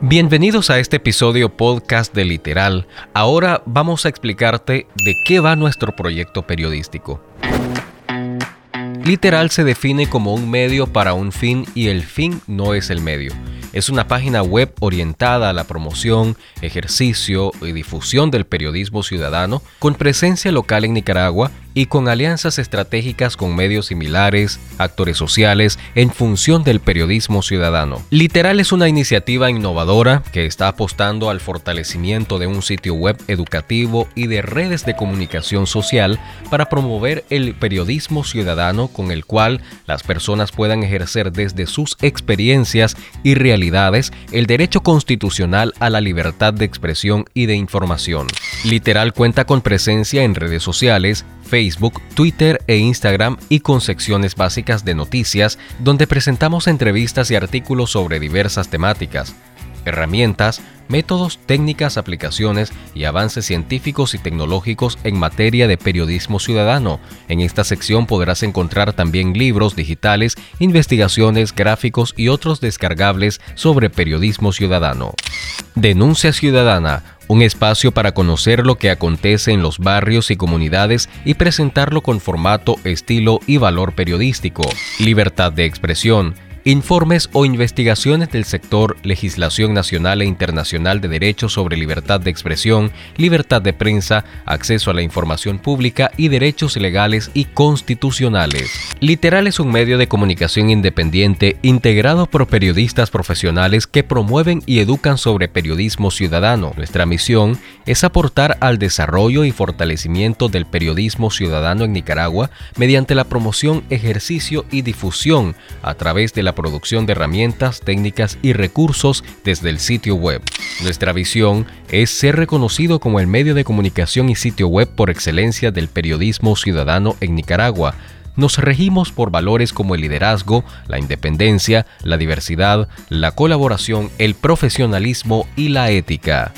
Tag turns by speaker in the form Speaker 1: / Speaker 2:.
Speaker 1: Bienvenidos a este episodio podcast de Literal. Ahora vamos a explicarte de qué va nuestro proyecto periodístico. Literal se define como un medio para un fin y el fin no es el medio. Es una página web orientada a la promoción, ejercicio y difusión del periodismo ciudadano con presencia local en Nicaragua y con alianzas estratégicas con medios similares, actores sociales, en función del periodismo ciudadano. Literal es una iniciativa innovadora que está apostando al fortalecimiento de un sitio web educativo y de redes de comunicación social para promover el periodismo ciudadano con el cual las personas puedan ejercer desde sus experiencias y realidades el derecho constitucional a la libertad de expresión y de información. Literal cuenta con presencia en redes sociales, Facebook, Twitter e Instagram y con secciones básicas de noticias donde presentamos entrevistas y artículos sobre diversas temáticas, herramientas, métodos, técnicas, aplicaciones y avances científicos y tecnológicos en materia de periodismo ciudadano. En esta sección podrás encontrar también libros digitales, investigaciones, gráficos y otros descargables sobre periodismo ciudadano. Denuncia Ciudadana un espacio para conocer lo que acontece en los barrios y comunidades y presentarlo con formato, estilo y valor periodístico. Libertad de expresión Informes o investigaciones del sector legislación nacional e internacional de derechos sobre libertad de expresión, libertad de prensa, acceso a la información pública y derechos legales y constitucionales. Literal es un medio de comunicación independiente integrado por periodistas profesionales que promueven y educan sobre periodismo ciudadano. Nuestra misión es aportar al desarrollo y fortalecimiento del periodismo ciudadano en Nicaragua mediante la promoción, ejercicio y difusión a través de la producción de herramientas, técnicas y recursos desde el sitio web. Nuestra visión es ser reconocido como el medio de comunicación y sitio web por excelencia del periodismo ciudadano en Nicaragua. Nos regimos por valores como el liderazgo, la independencia, la diversidad, la colaboración, el profesionalismo y la ética.